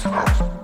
Close.